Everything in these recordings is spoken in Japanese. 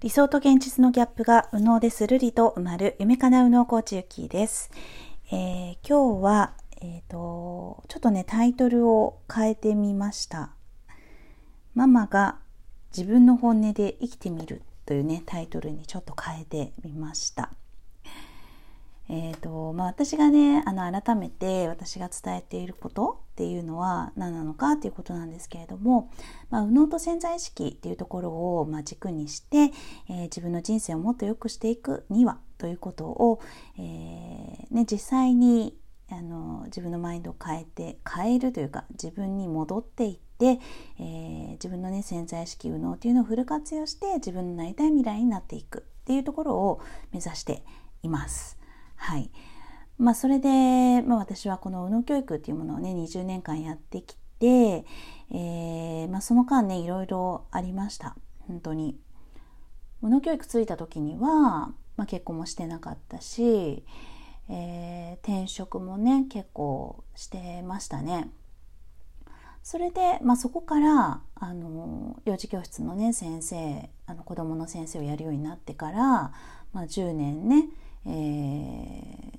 理想と現実のギャップが右脳でするりと埋まる夢かな右脳コーチゆきです。えー、今日は、え、ー、と、ちょっとね、タイトルを変えてみました。ママが自分の本音で生きてみるというね、タイトルにちょっと変えてみました。えーとまあ、私がねあの改めて私が伝えていることっていうのは何なのかっていうことなんですけれども、まあ、右脳と潜在意識っていうところを、ま、軸にして、えー、自分の人生をもっと良くしていくにはということを、えー、ね、実際にあの自分のマインドを変えて変えるというか自分に戻っていって、えー、自分のね潜在意識右脳っていうのをフル活用して自分のなりたい未来になっていくっていうところを目指しています。はい。まあ、それで、まあ、私はこの右脳教育っていうものをね、20年間やってきて、えー、まあ、その間ね、いろいろありました。本当に。右脳教育ついた時には、まあ、結婚もしてなかったし、えー、転職もね、結構してましたね。それで、まあ、そこからあの幼児教室のね先生あの子どもの先生をやるようになってから、まあ、10年ねえー、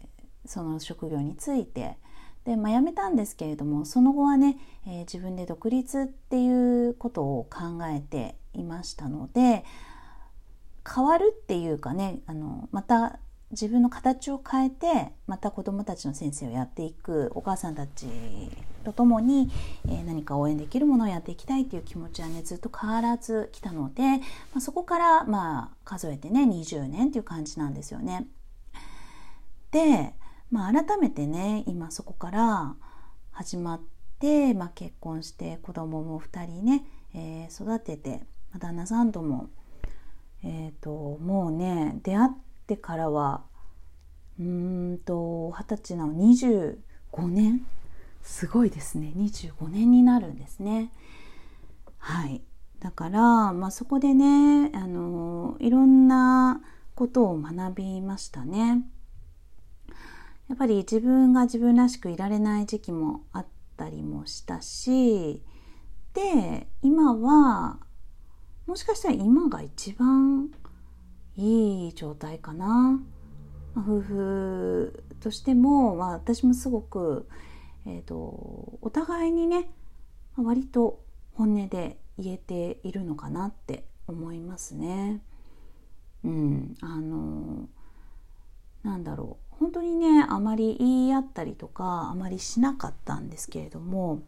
その職業についてで、まあ、辞めたんですけれどもその後はね、えー、自分で独立っていうことを考えていましたので変わるっていうかねあのまた自分の形を変えてまた子どもたちの先生をやっていくお母さんたちと共に、えー、何か応援できるものをやっていきたいという気持ちはねずっと変わらず来たので、まあ、そこからまあ数えてね20年っていう感じなんですよね。で、まあ、改めてね今そこから始まって、まあ、結婚して子供も2人ね、えー、育てて、旦那さんとも、えーと、もうね出会ってからはうんと二十歳なの25年？すごいですね25年になるんですね。はいだから、まあ、そこでねあのいろんなことを学びましたね。やっぱり自分が自分らしくいられない時期もあったりもしたしで今はもしかしたら今が一番いい状態かな、夫婦としても、まあ、私もすごく、えーと、お互いにね割と本音で言えているのかなって思いますね。うん、あのなんだろう本当にねあまり言い合ったりとかあまりしなかったんですけれども、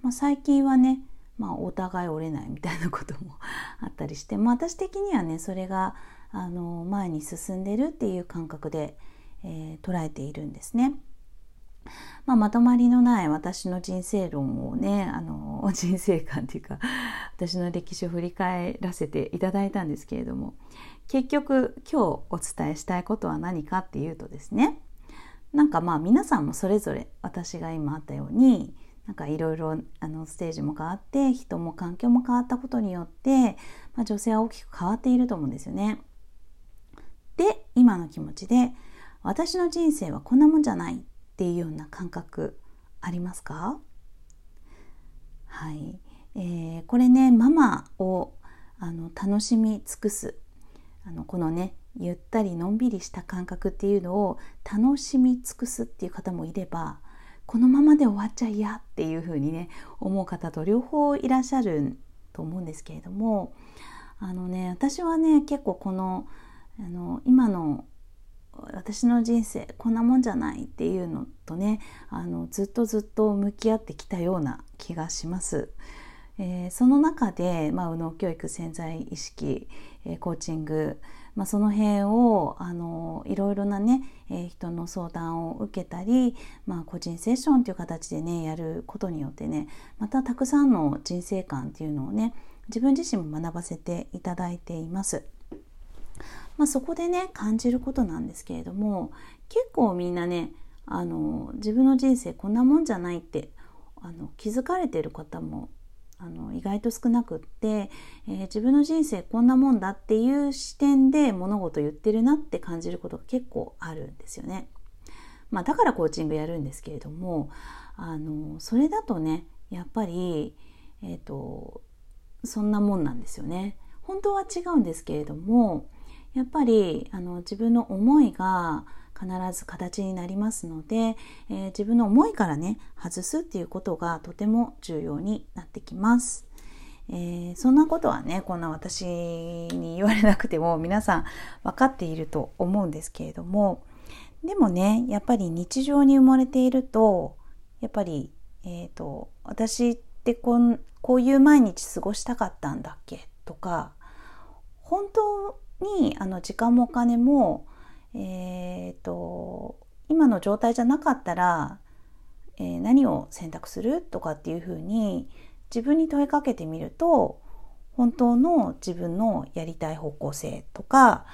まあ、最近はね、まあ、お互い折れないみたいなことも あったりして、まあ、私的にはねそれがあの前に進んでるっていう感覚で、えー、捉えているんですね。まあ、まとまりのない私の人生論をねあの 人生観っていうか私の歴史を振り返らせていただいたんですけれども結局今日お伝えしたいことは何かっていうとですねなんかまあ皆さんもそれぞれ私が今あったようになんかいろいろステージも変わって人も環境も変わったことによって、まあ、女性は大きく変わっていると思うんですよね。で今の気持ちで私の人生はこんなもんじゃないていうような感覚ありますか？はい、えー、これねママをあの楽しみ尽くすあのこのねゆったりのんびりした感覚っていうのを楽しみ尽くすっていう方もいればこのままで終わっちゃ嫌っていうふうにね思う方と両方いらっしゃると思うんですけれどもあのね私はね結構このあの今の私の人生こんなもんじゃないっていうのとねあのずっとずっと向き合ってきたような気がします。えー、その中で、まあ、右脳教育潜在意識、えー、コーチング、まあ、その辺をあのいろいろなね、えー、人の相談を受けたり、まあ、個人セッションという形でねやることによってねまたたくさんの人生観っていうのをね自分自身も学ばせていただいています。まあ、そこでね感じることなんですけれども結構みんなねあの自分の人生こんなもんじゃないってあの気づかれてる方もあの意外と少なくって、えー、自分の人生こんなもんだっていう視点で物事言ってるなって感じることが結構あるんですよね。まあ、だからコーチングやるんですけれどもあのそれだとねやっぱり、えーと、そんなもんなんですよね。本当は違うんですけれどもやっぱりあの自分の思いが必ず形になりますので、えー、自分の思いからね外すっていうことがとても重要になってきます。えー、そんなことはねこんな私に言われなくても皆さん分かっていると思うんですけれどもでもねやっぱり日常に埋もれているとやっぱり、えーと、私ってこんこういう毎日過ごしたかったんだっけとか本当にあの時間もお金もえーと、今の状態じゃなかったら、えー、何を選択するとかっていうふうに自分に問いかけてみると本当の自分のやりたい方向性とか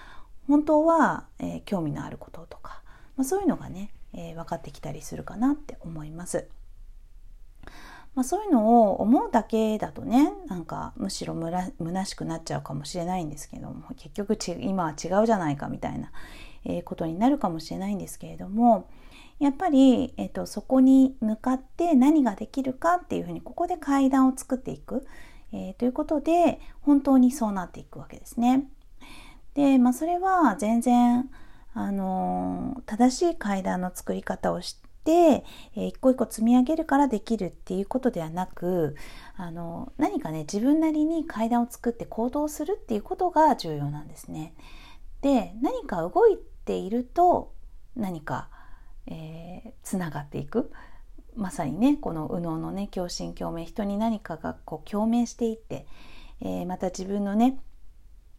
本当は、えー、興味のあることとか、まあ、そういうのがね、えー、分かってきたりするかなって思います。まあ、そういうのを思うだけだとねなんかむしろむら虚しくなっちゃうかもしれないんですけども結局ち今は違うじゃないかみたいな、えー、ことになるかもしれないんですけれどもやっぱり、えーと、そこに向かって何ができるかっていうふうにここで階段を作っていく、えー、ということで本当にそうなっていくわけですね。で、まあ、それは全然あの正しい階段の作り方をして、えー、一個一個積み上げるからできるっていうことではなくあの何かね自分なりに階段を作って行動するっていうことが重要なんですね。で何か動いていると何か、えー、つながっていくまさにねこの右脳のね共振共鳴人に何かがこう共鳴していって、えー、また自分のね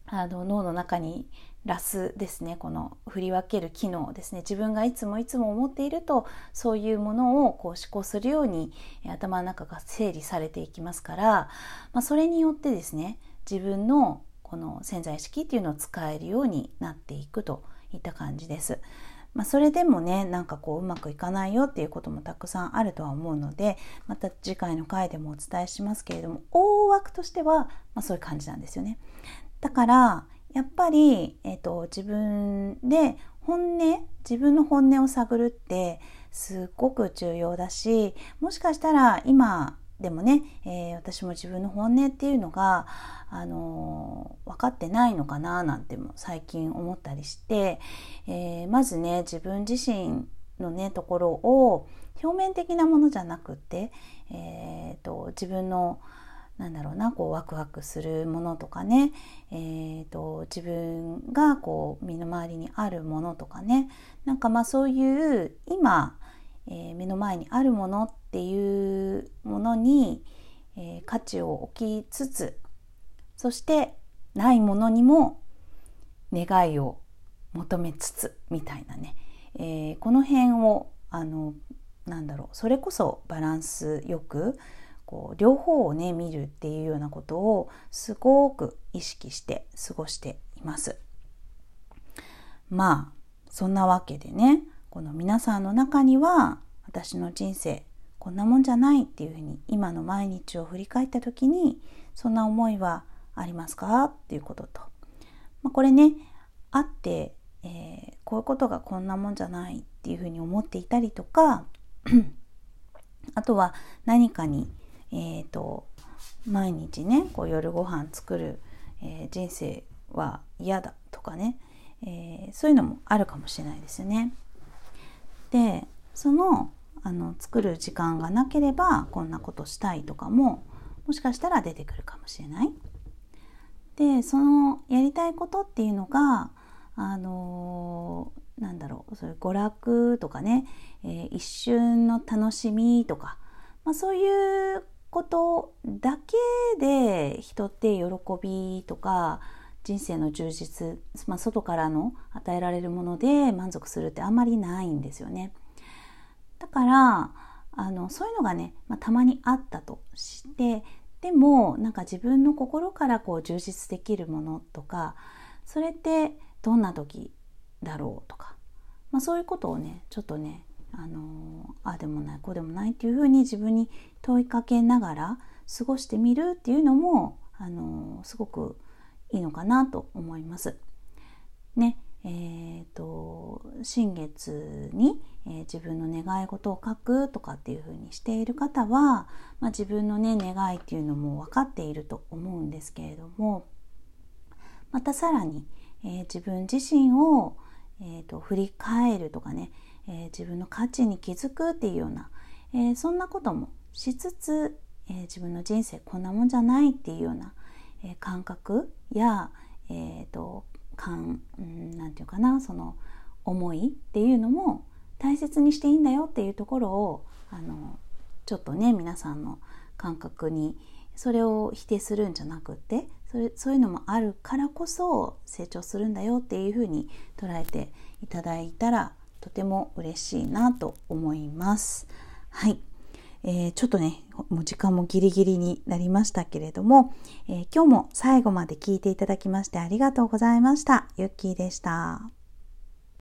あの脳の中にラスですねこの振り分ける機能ですね自分がいつもいつも思っているとそういうものをこう思考するように頭の中が整理されていきますから、まあ、それによってですね自分のこの潜在意識っていうのを使えるようになっていくといった感じです。まあ、それでもねなんかこううまくいかないよっていうこともたくさんあるとは思うのでまた次回の回でもお伝えしますけれども大枠としては、まあ、そういう感じなんですよね。だからやっぱり、えーと、自分で本音自分の本音を探るってすっごく重要だしもしかしたら今でもね、えー、私も自分の本音っていうのが、あのー、分かってないのかななんても最近思ったりして、えー、まずね自分自身のねところを表面的なものじゃなくて、えーと、自分のなんだろうなこうワクワクするものとかね、えーと、自分がこう身の回りにあるものとかね。なんかまあそういう今、えー、目の前にあるものっていうものに、えー、価値を置きつつそしてないものにも願いを求めつつみたいなね、えー、この辺をあのなんだろうそれこそバランスよくこう両方をね見るっていうようなことをすごく意識して過ごしています。まあそんなわけでねこの皆さんの中には私の人生こんなもんじゃないっていうふうに今の毎日を振り返った時にそんな思いはありますかっていうことと、まあ、これねあって、えー、こういうことがこんなもんじゃないっていうふうに思っていたりとか あとは何かにえーと、毎日ねこう夜ご飯作る、えー、人生は嫌だとかね、えー、そういうのもあるかもしれないですよね。でそのあの作る時間がなければこんなことしたいとかももしかしたら出てくるかもしれない。でそのやりたいことっていうのがあのー、なんだろうそういう娯楽とかね、えー、一瞬の楽しみとか、まあ、そういうことだけで人って喜びとか人生の充実、まあ、外からの与えられるもので満足するってあんまりないんですよね。だからあのそういうのがね、まあ、たまにあったとしてでもなんか自分の心からこう充実できるものとかそれってどんな時だろうとか、まあ、そういうことをねちょっとねあのあでもないこうでもないっていうふうに自分に問いかけながら過ごしてみるっていうのもあのすごくいいのかなと思います。ねえーと、新月に、えー、自分の願い事を書くとかっていうふうにしている方は、まあ、自分のね願いっていうのも分かっていると思うんですけれどもまたさらに、えー、自分自身を、えーと、振り返るとかね、えー、自分の価値に気づくっていうような、えー、そんなこともしつつ、え自分の人生こんなもんじゃないっていうような、え感覚や、えーと、感何て言うかなその思いっていうのも大切にしていいんだよっていうところをあのちょっとね皆さんの感覚にそれを否定するんじゃなくってそれそういうのもあるからこそ成長するんだよっていうふうに捉えていただいたらとても嬉しいなと思います。はい。えー、ちょっとね、もう時間もギリギリになりましたけれども、えー、今日も最後まで聞いていただきましてありがとうございました。ゆっきーでした。